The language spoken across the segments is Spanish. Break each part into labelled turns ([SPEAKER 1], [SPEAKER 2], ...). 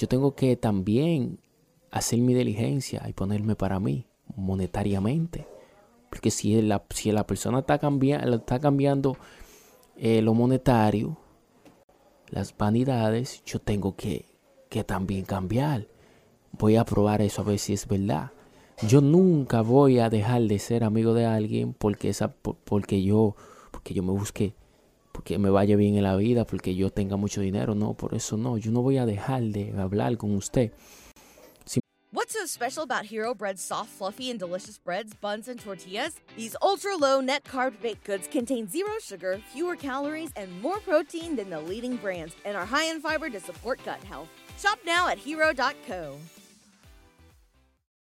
[SPEAKER 1] yo tengo que también hacer mi diligencia y ponerme para mí monetariamente. Porque si la, si la persona está, cambiando, está cambiando eh, lo monetario, las vanidades, yo tengo que, que también cambiar. Voy a probar eso a ver si es verdad. Yo nunca voy a dejar de ser amigo de alguien porque, esa, porque, yo, porque yo me busqué porque me vaya bien en la vida, porque yo tenga mucho dinero. No, por eso no. Yo no voy a dejar de hablar con usted.
[SPEAKER 2] What's so special about Hero Bread's soft, fluffy, and delicious breads, buns, and tortillas? These ultra low net carb baked goods contain zero sugar, fewer calories, and more protein than the leading brands, and are high in fiber to support gut health. Shop now at hero.co.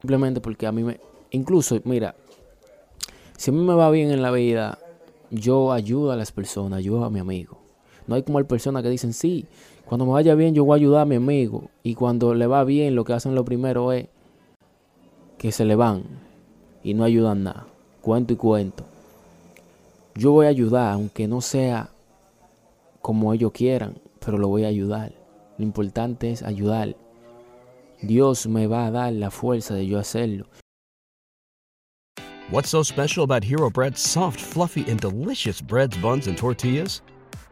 [SPEAKER 1] Simplemente porque a mí me... Incluso, mira, si a mí me va bien en la vida, yo ayudo a las personas, ayudo a mi amigo. No hay como personas que dicen, sí, cuando me vaya bien yo voy a ayudar a mi amigo. Y cuando le va bien, lo que hacen lo primero es que se le van y no ayudan nada. Cuento y cuento. Yo voy a ayudar, aunque no sea como ellos quieran, pero lo voy a ayudar. Lo importante es ayudar. Dios me va a dar la fuerza de yo hacerlo.
[SPEAKER 3] What's so special about Hero Bread's soft, fluffy, and delicious breads, buns, and tortillas?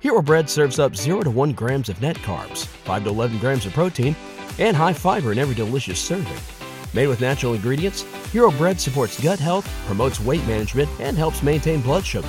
[SPEAKER 3] Hero Bread serves up 0 to 1 grams of net carbs, 5 to 11 grams of protein, and high fiber in every delicious serving. Made with natural ingredients, Hero Bread supports gut health, promotes weight management, and helps maintain blood sugar.